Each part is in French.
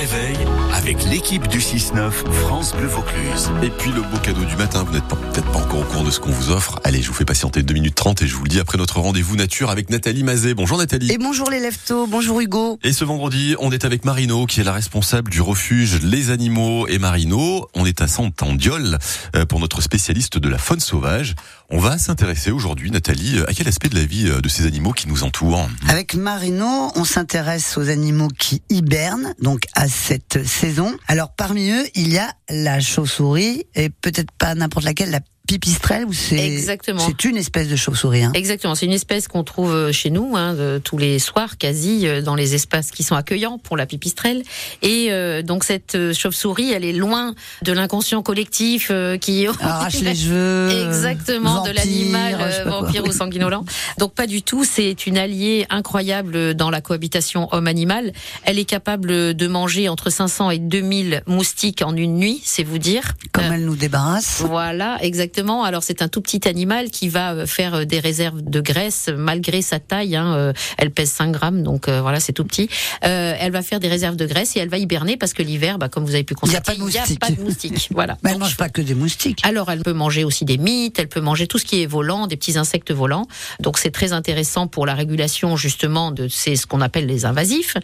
réveil avec l'équipe du 6-9 France Bleu Vaucluse. Et puis le beau cadeau du matin, vous n'êtes pas- peut-être pas encore au courant de ce qu'on vous offre. Allez, je vous fais patienter 2 minutes 30 et je vous le dis après notre rendez-vous nature avec Nathalie Mazet. Bonjour Nathalie. Et bonjour les leftos, bonjour Hugo. Et ce vendredi, on est avec Marino, qui est la responsable du refuge Les Animaux et Marino. On est à Santandiol euh, pour notre spécialiste de la faune sauvage. On va s'intéresser aujourd'hui, Nathalie, euh, à quel aspect de la vie euh, de ces animaux qui nous entourent? Avec Marino, on s'intéresse aux animaux qui hibernent, donc à cette saison. Alors parmi eux, il y a la chauve-souris, et peut-être pas n'importe laquelle, la pipistrelle, ou c'est Exactement. c'est une espèce de chauve-souris. Hein. Exactement, c'est une espèce qu'on trouve euh, chez nous hein, de- tous les soirs quasi euh, dans les espaces qui sont accueillants pour la pipistrelle. Et euh, donc cette euh, chauve-souris, elle est loin de l'inconscient collectif euh, qui Arrache les cheveux. Exactement, vampire, de l'animal euh, vampire ou sanguinolent. Donc pas du tout, c'est une alliée incroyable dans la cohabitation homme-animal. Elle est capable de manger entre 500 et 2000 moustiques en une nuit, c'est vous dire. Comme elle nous débarrasse. voilà, exactement. Alors c'est un tout petit animal qui va euh, faire euh, des réserves de graisse malgré sa taille. Hein, euh, elle pèse 5 grammes, donc euh, voilà, c'est tout petit. Euh, elle va faire des réserves de graisse et elle va hiberner parce que l'hiver, bah, comme vous avez pu Il y a constater, pas de moustiques. voilà. Mais elle Donc, mange pas que des moustiques. alors, elle peut manger aussi des mites, elle peut manger tout ce qui est volant, des petits insectes volants. Donc, c'est très intéressant pour la régulation justement de ce qu'on appelle les invasifs.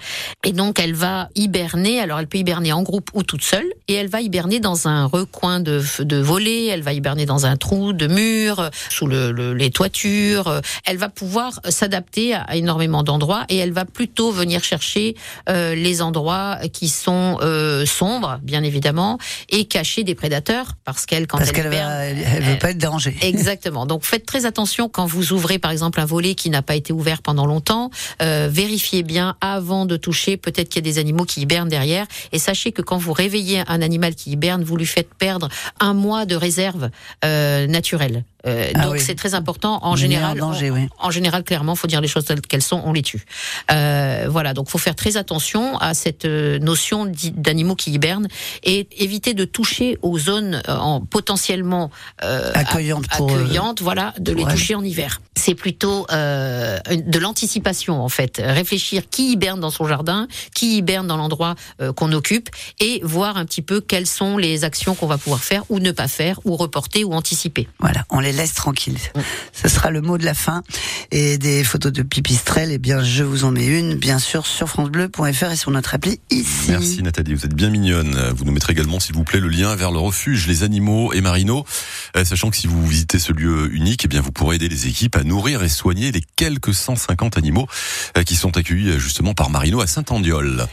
Et donc, elle va hiberner. Alors, elle peut hiberner en groupe ou toute seule, et elle va hiberner dans un recoin de de volets. Elle va hiberner dans un trou de mur, sous le, le- les toitures. Elle va pouvoir s'adapter à, à énormément d'endroits, et elle va plutôt venir chercher euh, les endroits qui sont euh, sombres, bien évidemment, et cacher des prédateurs, parce qu'elle quand Parce elle va- elle, elle veut pas être dérangée. Exactement. Donc faites très attention quand vous ouvrez par exemple un volet qui n'a pas été ouvert pendant longtemps. Euh, vérifiez bien avant de toucher. Peut-être qu'il y a des animaux qui hibernent derrière. Et sachez que quand vous réveillez un animal qui hiberne, vous lui faites perdre un mois de réserve euh, naturelle. Euh, Ah donc oui. c'est très important. En On général, en danger, on- oui. en général, clairement, faut dire les choses telles qu'elles sont, on les tue. Euh, voilà, donc faut faire très attention à cette euh, notion d'animaux qui hibernent et éviter de toucher aux zones en potentiellement euh, Accueillantes pour, accueillantes, voilà, de les toucher en hiver. C'est plutôt de l'anticipation en fait, réfléchir qui hiberne dans son jardin, qui hiberne dans l'endroit qu'on occupe et voir un petit peu quelles sont les actions qu'on va pouvoir faire ou ne pas faire ou reporter ou anticiper. Voilà, on les laisse tranquilles. Ce sera le mot de la fin. Et des photos de pipistrelles, eh bien, je vous en mets une, bien sûr, sur francebleu.fr et sur notre appli ici. Merci Nathalie, vous êtes bien mignonne. Vous nous mettrez également, s'il vous plaît, le lien vers le refuge Les Animaux et Marino, Euh, sachant que si vous visitez ce lieu unique, eh bien vous pourrez aider les équipes à nourrir et soigner les quelques 150 animaux euh, qui sont accueillis euh, justement par Marino à Saint-Andiol.